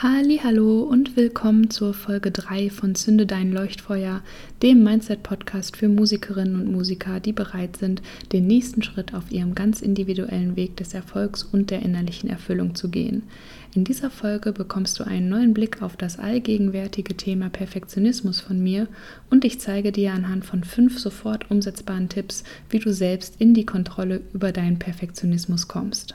Hallo und willkommen zur Folge 3 von Zünde dein Leuchtfeuer, dem Mindset Podcast für Musikerinnen und Musiker, die bereit sind, den nächsten Schritt auf ihrem ganz individuellen Weg des Erfolgs und der innerlichen Erfüllung zu gehen. In dieser Folge bekommst du einen neuen Blick auf das allgegenwärtige Thema Perfektionismus von mir und ich zeige dir anhand von fünf sofort umsetzbaren Tipps, wie du selbst in die Kontrolle über deinen Perfektionismus kommst.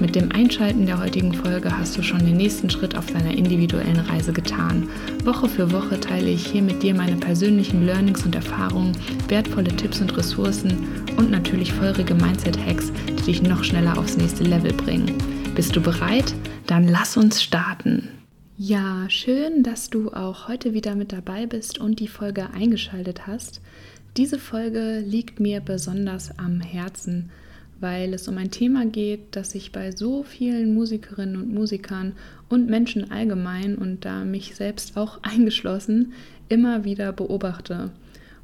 Mit dem Einschalten der heutigen Folge hast du schon den nächsten Schritt auf deiner individuellen Reise getan. Woche für Woche teile ich hier mit dir meine persönlichen Learnings und Erfahrungen, wertvolle Tipps und Ressourcen und natürlich feurige Mindset-Hacks, die dich noch schneller aufs nächste Level bringen. Bist du bereit? Dann lass uns starten. Ja, schön, dass du auch heute wieder mit dabei bist und die Folge eingeschaltet hast. Diese Folge liegt mir besonders am Herzen weil es um ein Thema geht, das ich bei so vielen Musikerinnen und Musikern und Menschen allgemein und da mich selbst auch eingeschlossen immer wieder beobachte.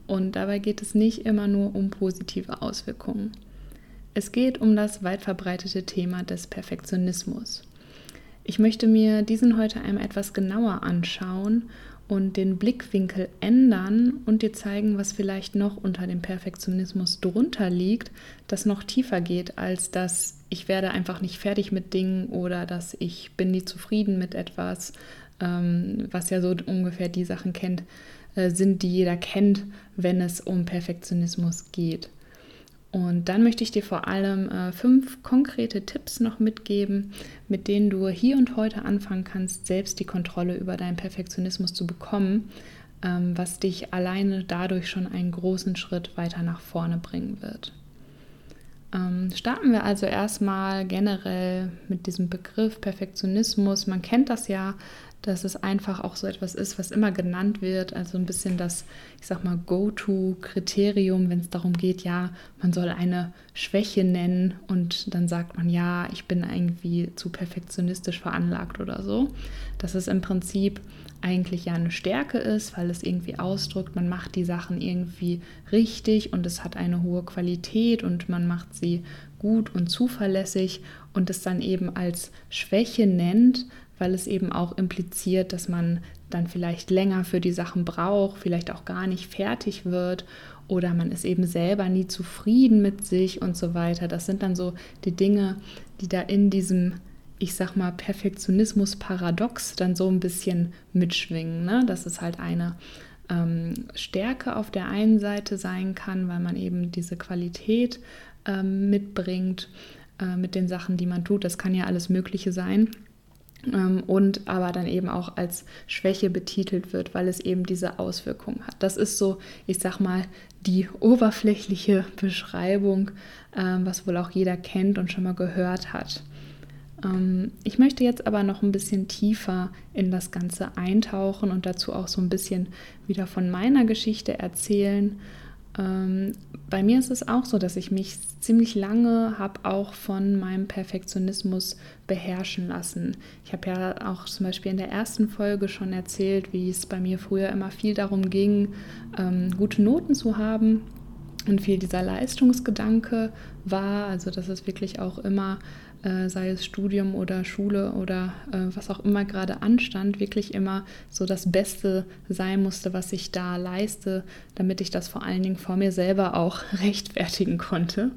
Und dabei geht es nicht immer nur um positive Auswirkungen. Es geht um das weit verbreitete Thema des Perfektionismus. Ich möchte mir diesen heute einmal etwas genauer anschauen und den Blickwinkel ändern und dir zeigen, was vielleicht noch unter dem Perfektionismus drunter liegt, das noch tiefer geht als das, ich werde einfach nicht fertig mit Dingen oder dass ich bin nie zufrieden mit etwas, ähm, was ja so ungefähr die Sachen kennt, äh, sind, die jeder kennt, wenn es um Perfektionismus geht. Und dann möchte ich dir vor allem äh, fünf konkrete Tipps noch mitgeben, mit denen du hier und heute anfangen kannst, selbst die Kontrolle über deinen Perfektionismus zu bekommen, ähm, was dich alleine dadurch schon einen großen Schritt weiter nach vorne bringen wird. Ähm, starten wir also erstmal generell mit diesem Begriff Perfektionismus. Man kennt das ja dass es einfach auch so etwas ist, was immer genannt wird, also ein bisschen das, ich sag mal, Go-To-Kriterium, wenn es darum geht, ja, man soll eine Schwäche nennen und dann sagt man, ja, ich bin irgendwie zu perfektionistisch veranlagt oder so. Dass es im Prinzip eigentlich ja eine Stärke ist, weil es irgendwie ausdrückt, man macht die Sachen irgendwie richtig und es hat eine hohe Qualität und man macht sie gut und zuverlässig und es dann eben als Schwäche nennt, weil es eben auch impliziert, dass man dann vielleicht länger für die Sachen braucht, vielleicht auch gar nicht fertig wird oder man ist eben selber nie zufrieden mit sich und so weiter. Das sind dann so die Dinge, die da in diesem, ich sag mal, Perfektionismus-Paradox dann so ein bisschen mitschwingen. Ne? Dass es halt eine ähm, Stärke auf der einen Seite sein kann, weil man eben diese Qualität ähm, mitbringt äh, mit den Sachen, die man tut. Das kann ja alles Mögliche sein und aber dann eben auch als Schwäche betitelt wird, weil es eben diese Auswirkungen hat. Das ist so, ich sag mal, die oberflächliche Beschreibung, ähm, was wohl auch jeder kennt und schon mal gehört hat. Ähm, ich möchte jetzt aber noch ein bisschen tiefer in das Ganze eintauchen und dazu auch so ein bisschen wieder von meiner Geschichte erzählen ähm, bei mir ist es auch so, dass ich mich ziemlich lange habe auch von meinem Perfektionismus beherrschen lassen. Ich habe ja auch zum Beispiel in der ersten Folge schon erzählt, wie es bei mir früher immer viel darum ging, ähm, gute Noten zu haben und viel dieser Leistungsgedanke war. Also dass es wirklich auch immer äh, sei es Studium oder Schule oder äh, was auch immer gerade anstand, wirklich immer so das Beste sein musste, was ich da leiste, damit ich das vor allen Dingen vor mir selber auch rechtfertigen konnte.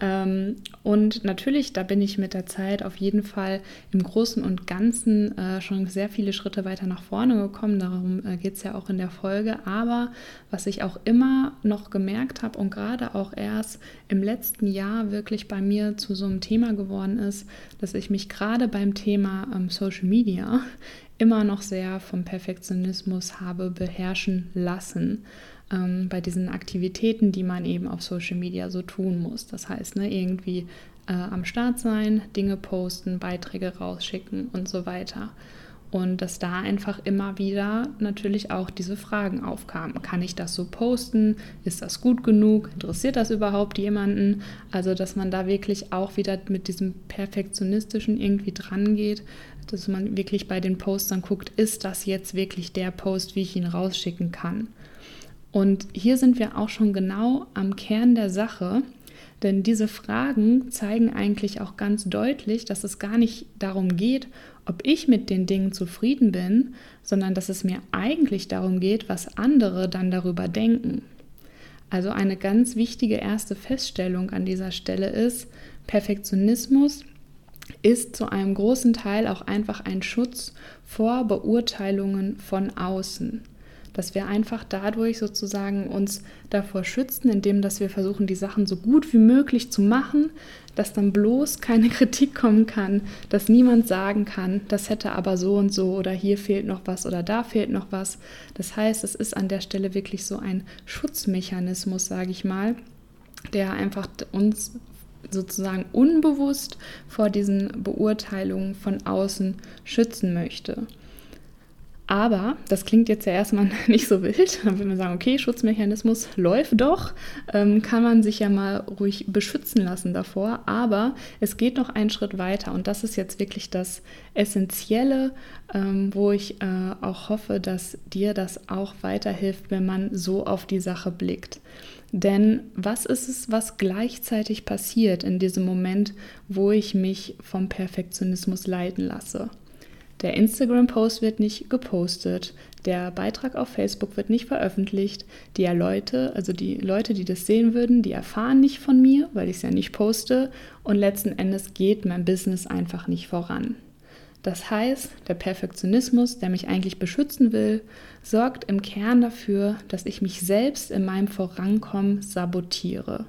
Ähm, und natürlich, da bin ich mit der Zeit auf jeden Fall im Großen und Ganzen äh, schon sehr viele Schritte weiter nach vorne gekommen. Darum äh, geht es ja auch in der Folge. Aber was ich auch immer noch gemerkt habe und gerade auch erst im letzten Jahr wirklich bei mir zu so einem Thema geworden ist, dass ich mich gerade beim Thema ähm, Social Media immer noch sehr vom Perfektionismus habe beherrschen lassen ähm, bei diesen Aktivitäten, die man eben auf Social Media so tun muss. Das heißt, ne, irgendwie äh, am Start sein, Dinge posten, Beiträge rausschicken und so weiter. Und dass da einfach immer wieder natürlich auch diese Fragen aufkamen. Kann ich das so posten? Ist das gut genug? Interessiert das überhaupt jemanden? Also, dass man da wirklich auch wieder mit diesem Perfektionistischen irgendwie dran geht, dass man wirklich bei den Postern guckt, ist das jetzt wirklich der Post, wie ich ihn rausschicken kann? Und hier sind wir auch schon genau am Kern der Sache, denn diese Fragen zeigen eigentlich auch ganz deutlich, dass es gar nicht darum geht, ob ich mit den Dingen zufrieden bin, sondern dass es mir eigentlich darum geht, was andere dann darüber denken. Also eine ganz wichtige erste Feststellung an dieser Stelle ist, Perfektionismus ist zu einem großen Teil auch einfach ein Schutz vor Beurteilungen von außen dass wir einfach dadurch sozusagen uns davor schützen, indem dass wir versuchen, die Sachen so gut wie möglich zu machen, dass dann bloß keine Kritik kommen kann, dass niemand sagen kann, das hätte aber so und so oder hier fehlt noch was oder da fehlt noch was. Das heißt, es ist an der Stelle wirklich so ein Schutzmechanismus, sage ich mal, der einfach uns sozusagen unbewusst vor diesen Beurteilungen von außen schützen möchte. Aber das klingt jetzt ja erstmal nicht so wild. Dann würde man sagen, okay, Schutzmechanismus läuft doch, ähm, kann man sich ja mal ruhig beschützen lassen davor. Aber es geht noch einen Schritt weiter und das ist jetzt wirklich das Essentielle, ähm, wo ich äh, auch hoffe, dass dir das auch weiterhilft, wenn man so auf die Sache blickt. Denn was ist es, was gleichzeitig passiert in diesem Moment, wo ich mich vom Perfektionismus leiten lasse? Der Instagram-Post wird nicht gepostet, der Beitrag auf Facebook wird nicht veröffentlicht. Die Leute, also die Leute, die das sehen würden, die erfahren nicht von mir, weil ich es ja nicht poste. Und letzten Endes geht mein Business einfach nicht voran. Das heißt, der Perfektionismus, der mich eigentlich beschützen will, sorgt im Kern dafür, dass ich mich selbst in meinem Vorankommen sabotiere.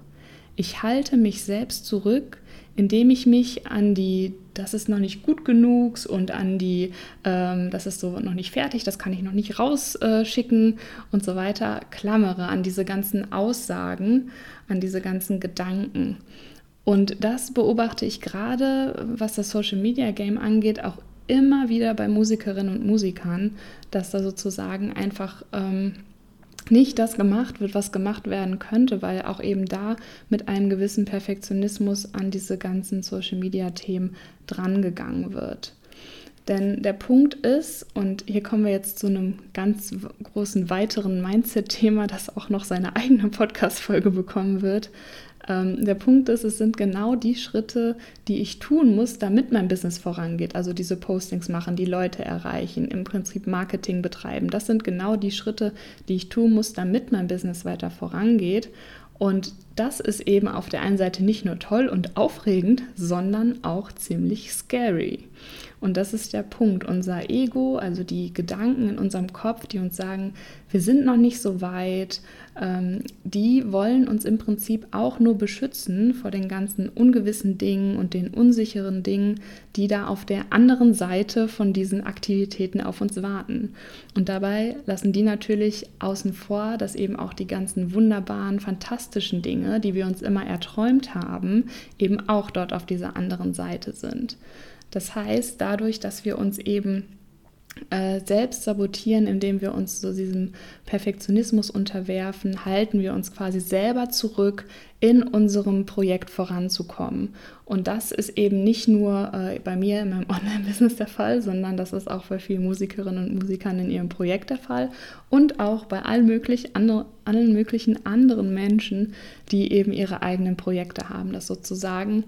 Ich halte mich selbst zurück, indem ich mich an die, das ist noch nicht gut genug und an die, ähm, das ist so noch nicht fertig, das kann ich noch nicht rausschicken äh, und so weiter, klammere an diese ganzen Aussagen, an diese ganzen Gedanken. Und das beobachte ich gerade, was das Social Media Game angeht, auch immer wieder bei Musikerinnen und Musikern, dass da sozusagen einfach ähm, nicht das gemacht wird, was gemacht werden könnte, weil auch eben da mit einem gewissen Perfektionismus an diese ganzen Social-Media-Themen drangegangen wird. Denn der Punkt ist, und hier kommen wir jetzt zu einem ganz großen weiteren Mindset-Thema, das auch noch seine eigene Podcast-Folge bekommen wird, ähm, der Punkt ist, es sind genau die Schritte, die ich tun muss, damit mein Business vorangeht. Also diese Postings machen, die Leute erreichen, im Prinzip Marketing betreiben. Das sind genau die Schritte, die ich tun muss, damit mein Business weiter vorangeht. Und das ist eben auf der einen Seite nicht nur toll und aufregend, sondern auch ziemlich scary. Und das ist der Punkt. Unser Ego, also die Gedanken in unserem Kopf, die uns sagen, wir sind noch nicht so weit, ähm, die wollen uns im Prinzip auch nur beschützen vor den ganzen ungewissen Dingen und den unsicheren Dingen, die da auf der anderen Seite von diesen Aktivitäten auf uns warten. Und dabei lassen die natürlich außen vor, dass eben auch die ganzen wunderbaren, fantastischen Dinge, die wir uns immer erträumt haben, eben auch dort auf dieser anderen Seite sind. Das heißt, dadurch, dass wir uns eben äh, selbst sabotieren, indem wir uns so diesem Perfektionismus unterwerfen, halten wir uns quasi selber zurück, in unserem Projekt voranzukommen. Und das ist eben nicht nur äh, bei mir in meinem Online-Business der Fall, sondern das ist auch bei vielen Musikerinnen und Musikern in ihrem Projekt der Fall und auch bei allen, möglich andre, allen möglichen anderen Menschen, die eben ihre eigenen Projekte haben, dass sozusagen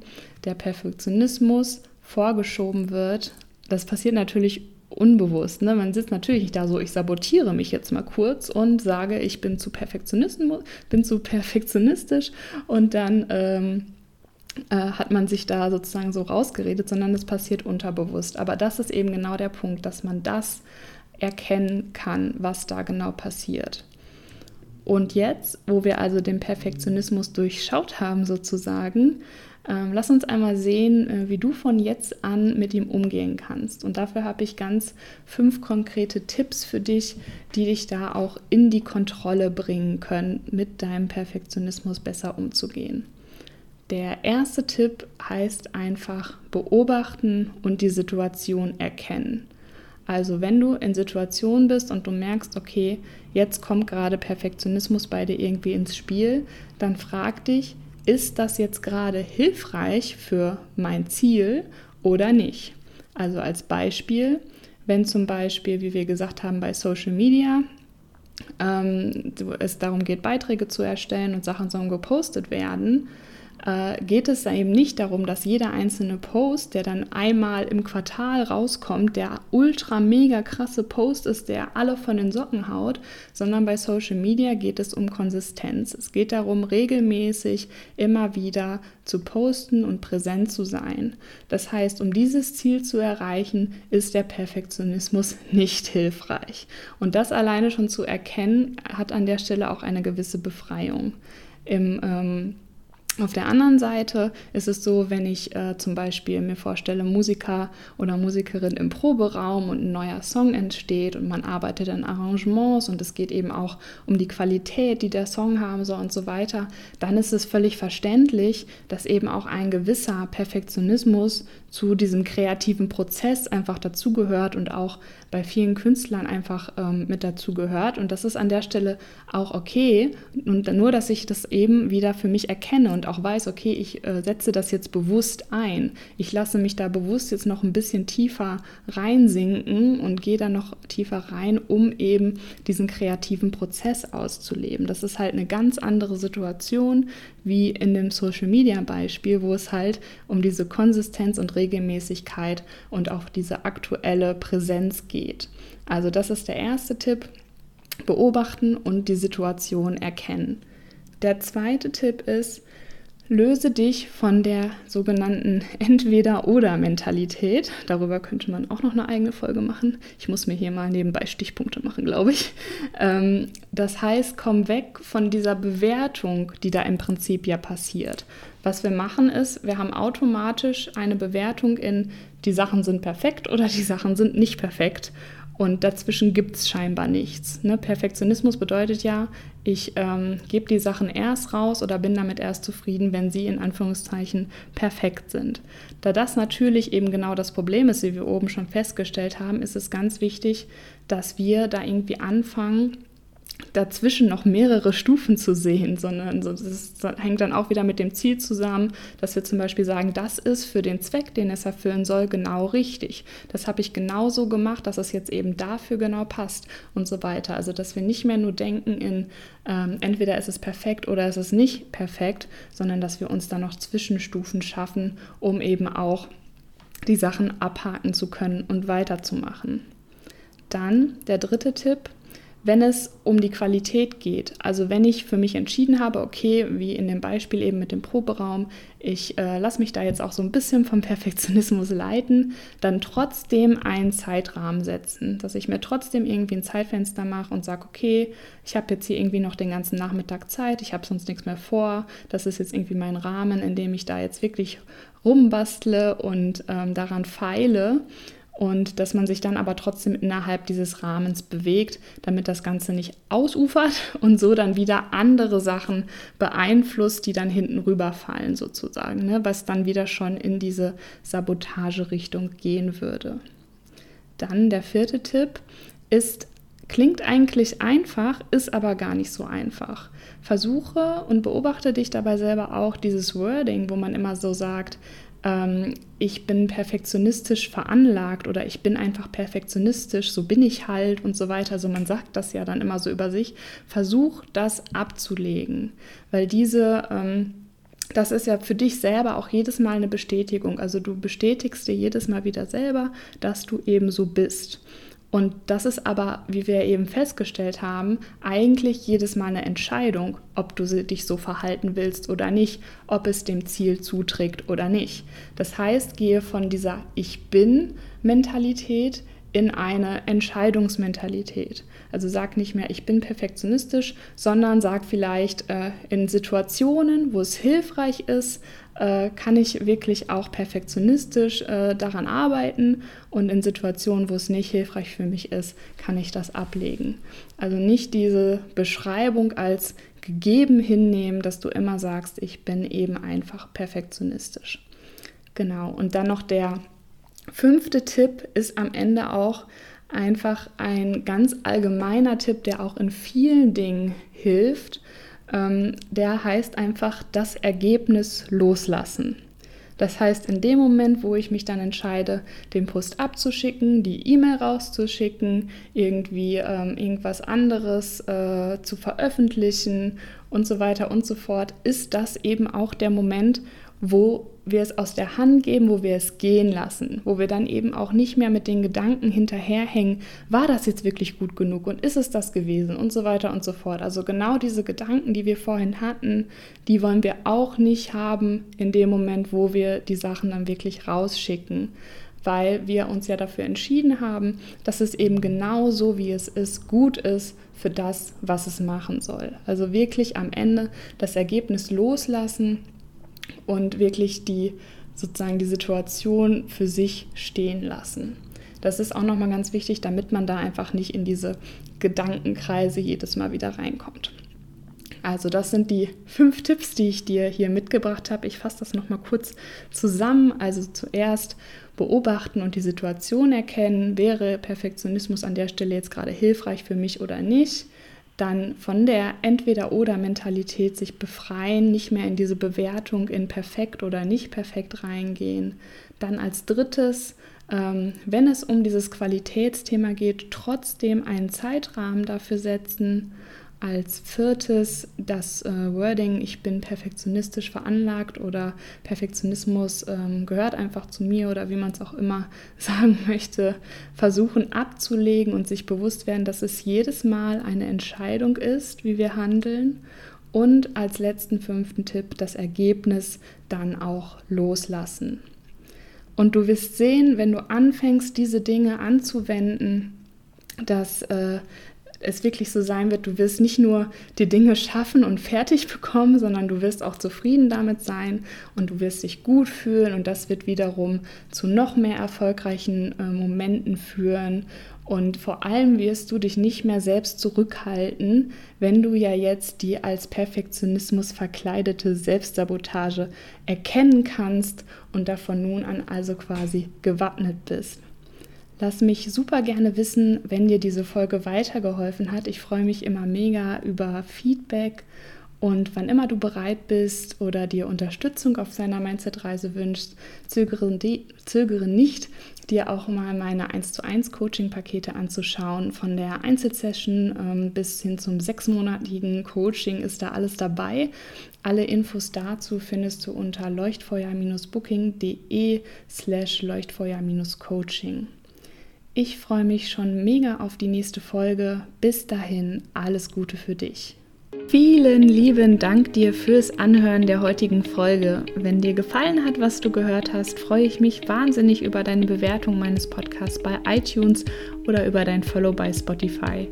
der Perfektionismus vorgeschoben wird. Das passiert natürlich unbewusst. Ne? Man sitzt natürlich nicht da so, ich sabotiere mich jetzt mal kurz und sage, ich bin zu, bin zu perfektionistisch und dann ähm, äh, hat man sich da sozusagen so rausgeredet, sondern es passiert unterbewusst. Aber das ist eben genau der Punkt, dass man das erkennen kann, was da genau passiert. Und jetzt, wo wir also den Perfektionismus durchschaut haben sozusagen, ähm, lass uns einmal sehen, äh, wie du von jetzt an mit ihm umgehen kannst. Und dafür habe ich ganz fünf konkrete Tipps für dich, die dich da auch in die Kontrolle bringen können, mit deinem Perfektionismus besser umzugehen. Der erste Tipp heißt einfach beobachten und die Situation erkennen. Also wenn du in Situationen bist und du merkst, okay, jetzt kommt gerade Perfektionismus bei dir irgendwie ins Spiel, dann frag dich, ist das jetzt gerade hilfreich für mein Ziel oder nicht? Also als Beispiel, wenn zum Beispiel, wie wir gesagt haben, bei Social Media ähm, es darum geht, Beiträge zu erstellen und Sachen sollen gepostet werden, äh, geht es da eben nicht darum, dass jeder einzelne Post, der dann einmal im Quartal rauskommt, der ultra mega krasse Post ist, der alle von den Socken haut, sondern bei Social Media geht es um Konsistenz. Es geht darum, regelmäßig immer wieder zu posten und präsent zu sein. Das heißt, um dieses Ziel zu erreichen, ist der Perfektionismus nicht hilfreich. Und das alleine schon zu erkennen, hat an der Stelle auch eine gewisse Befreiung. Im ähm, auf der anderen Seite ist es so, wenn ich äh, zum Beispiel mir vorstelle, Musiker oder Musikerin im Proberaum und ein neuer Song entsteht und man arbeitet an Arrangements und es geht eben auch um die Qualität, die der Song haben soll und so weiter, dann ist es völlig verständlich, dass eben auch ein gewisser Perfektionismus zu diesem kreativen Prozess einfach dazugehört und auch bei vielen Künstlern einfach ähm, mit dazugehört. Und das ist an der Stelle auch okay. Und nur, dass ich das eben wieder für mich erkenne und auch weiß, okay, ich äh, setze das jetzt bewusst ein. Ich lasse mich da bewusst jetzt noch ein bisschen tiefer reinsinken und gehe da noch tiefer rein, um eben diesen kreativen Prozess auszuleben. Das ist halt eine ganz andere Situation wie in dem Social Media Beispiel, wo es halt um diese Konsistenz und Regelmäßigkeit und auch diese aktuelle Präsenz geht. Also das ist der erste Tipp. Beobachten und die Situation erkennen. Der zweite Tipp ist, Löse dich von der sogenannten Entweder-Oder-Mentalität. Darüber könnte man auch noch eine eigene Folge machen. Ich muss mir hier mal nebenbei Stichpunkte machen, glaube ich. Ähm, das heißt, komm weg von dieser Bewertung, die da im Prinzip ja passiert. Was wir machen ist, wir haben automatisch eine Bewertung in, die Sachen sind perfekt oder die Sachen sind nicht perfekt. Und dazwischen gibt es scheinbar nichts. Ne? Perfektionismus bedeutet ja, ich ähm, gebe die Sachen erst raus oder bin damit erst zufrieden, wenn sie in Anführungszeichen perfekt sind. Da das natürlich eben genau das Problem ist, wie wir oben schon festgestellt haben, ist es ganz wichtig, dass wir da irgendwie anfangen, dazwischen noch mehrere Stufen zu sehen, sondern so, das hängt dann auch wieder mit dem Ziel zusammen, dass wir zum Beispiel sagen, das ist für den Zweck, den es erfüllen soll, genau richtig. Das habe ich genau so gemacht, dass es jetzt eben dafür genau passt und so weiter. Also dass wir nicht mehr nur denken in ähm, entweder ist es perfekt oder ist es nicht perfekt, sondern dass wir uns da noch Zwischenstufen schaffen, um eben auch die Sachen abhaken zu können und weiterzumachen. Dann der dritte Tipp, wenn es um die Qualität geht. Also wenn ich für mich entschieden habe, okay, wie in dem Beispiel eben mit dem Proberaum, ich äh, lasse mich da jetzt auch so ein bisschen vom Perfektionismus leiten, dann trotzdem einen Zeitrahmen setzen, dass ich mir trotzdem irgendwie ein Zeitfenster mache und sage, okay, ich habe jetzt hier irgendwie noch den ganzen Nachmittag Zeit, ich habe sonst nichts mehr vor, das ist jetzt irgendwie mein Rahmen, in dem ich da jetzt wirklich rumbastle und ähm, daran feile und dass man sich dann aber trotzdem innerhalb dieses Rahmens bewegt, damit das Ganze nicht ausufert und so dann wieder andere Sachen beeinflusst, die dann hinten rüberfallen sozusagen, ne? was dann wieder schon in diese Sabotagerichtung gehen würde. Dann der vierte Tipp ist, klingt eigentlich einfach, ist aber gar nicht so einfach. Versuche und beobachte dich dabei selber auch dieses Wording, wo man immer so sagt, ähm, ich bin perfektionistisch veranlagt oder ich bin einfach perfektionistisch, so bin ich halt und so weiter. Also man sagt das ja dann immer so über sich. Versuch das abzulegen, weil diese, ähm, das ist ja für dich selber auch jedes Mal eine Bestätigung. Also du bestätigst dir jedes Mal wieder selber, dass du eben so bist. Und das ist aber, wie wir eben festgestellt haben, eigentlich jedes Mal eine Entscheidung, ob du dich so verhalten willst oder nicht, ob es dem Ziel zuträgt oder nicht. Das heißt, gehe von dieser Ich bin Mentalität in eine Entscheidungsmentalität. Also sag nicht mehr, ich bin perfektionistisch, sondern sag vielleicht äh, in Situationen, wo es hilfreich ist, äh, kann ich wirklich auch perfektionistisch äh, daran arbeiten und in Situationen, wo es nicht hilfreich für mich ist, kann ich das ablegen. Also nicht diese Beschreibung als gegeben hinnehmen, dass du immer sagst, ich bin eben einfach perfektionistisch. Genau, und dann noch der fünfte Tipp ist am Ende auch einfach ein ganz allgemeiner Tipp, der auch in vielen Dingen hilft. Ähm, der heißt einfach das Ergebnis loslassen. Das heißt, in dem Moment, wo ich mich dann entscheide, den Post abzuschicken, die E-Mail rauszuschicken, irgendwie ähm, irgendwas anderes äh, zu veröffentlichen und so weiter und so fort, ist das eben auch der Moment, wo wir es aus der Hand geben, wo wir es gehen lassen, wo wir dann eben auch nicht mehr mit den Gedanken hinterherhängen, war das jetzt wirklich gut genug und ist es das gewesen und so weiter und so fort. Also genau diese Gedanken, die wir vorhin hatten, die wollen wir auch nicht haben in dem Moment, wo wir die Sachen dann wirklich rausschicken, weil wir uns ja dafür entschieden haben, dass es eben genau so, wie es ist, gut ist für das, was es machen soll. Also wirklich am Ende das Ergebnis loslassen und wirklich die sozusagen die Situation für sich stehen lassen. Das ist auch nochmal ganz wichtig, damit man da einfach nicht in diese Gedankenkreise jedes Mal wieder reinkommt. Also das sind die fünf Tipps, die ich dir hier mitgebracht habe. Ich fasse das nochmal kurz zusammen. Also zuerst beobachten und die Situation erkennen. Wäre Perfektionismus an der Stelle jetzt gerade hilfreich für mich oder nicht? Dann von der Entweder-Oder-Mentalität sich befreien, nicht mehr in diese Bewertung in perfekt oder nicht perfekt reingehen. Dann als drittes, ähm, wenn es um dieses Qualitätsthema geht, trotzdem einen Zeitrahmen dafür setzen als viertes das äh, Wording, ich bin perfektionistisch veranlagt oder Perfektionismus ähm, gehört einfach zu mir oder wie man es auch immer sagen möchte, versuchen abzulegen und sich bewusst werden, dass es jedes Mal eine Entscheidung ist, wie wir handeln. Und als letzten fünften Tipp das Ergebnis dann auch loslassen. Und du wirst sehen, wenn du anfängst, diese Dinge anzuwenden, dass äh, es wirklich so sein wird, du wirst nicht nur die Dinge schaffen und fertig bekommen, sondern du wirst auch zufrieden damit sein und du wirst dich gut fühlen und das wird wiederum zu noch mehr erfolgreichen äh, Momenten führen und vor allem wirst du dich nicht mehr selbst zurückhalten, wenn du ja jetzt die als Perfektionismus verkleidete Selbstsabotage erkennen kannst und davon nun an also quasi gewappnet bist. Lass mich super gerne wissen, wenn dir diese Folge weitergeholfen hat. Ich freue mich immer mega über Feedback und wann immer du bereit bist oder dir Unterstützung auf seiner Mindset-Reise wünschst, zögere, zögere, nicht, dir auch mal meine 1 zu 1 Coaching-Pakete anzuschauen. Von der Einzelsession ähm, bis hin zum sechsmonatigen Coaching ist da alles dabei. Alle Infos dazu findest du unter leuchtfeuer-booking.de slash leuchtfeuer-coaching. Ich freue mich schon mega auf die nächste Folge. Bis dahin, alles Gute für dich. Vielen lieben Dank dir fürs Anhören der heutigen Folge. Wenn dir gefallen hat, was du gehört hast, freue ich mich wahnsinnig über deine Bewertung meines Podcasts bei iTunes oder über dein Follow bei Spotify.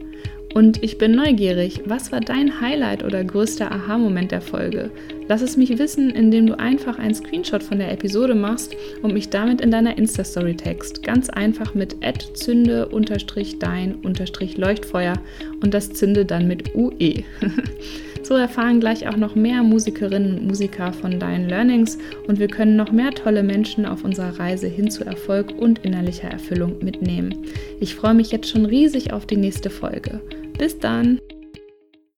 Und ich bin neugierig, was war dein Highlight oder größter Aha-Moment der Folge? Lass es mich wissen, indem du einfach einen Screenshot von der Episode machst und mich damit in deiner Insta-Story text. Ganz einfach mit zünde-dein-leuchtfeuer und das Zünde dann mit UE. so erfahren gleich auch noch mehr Musikerinnen und Musiker von deinen Learnings und wir können noch mehr tolle Menschen auf unserer Reise hin zu Erfolg und innerlicher Erfüllung mitnehmen. Ich freue mich jetzt schon riesig auf die nächste Folge. Bis dann!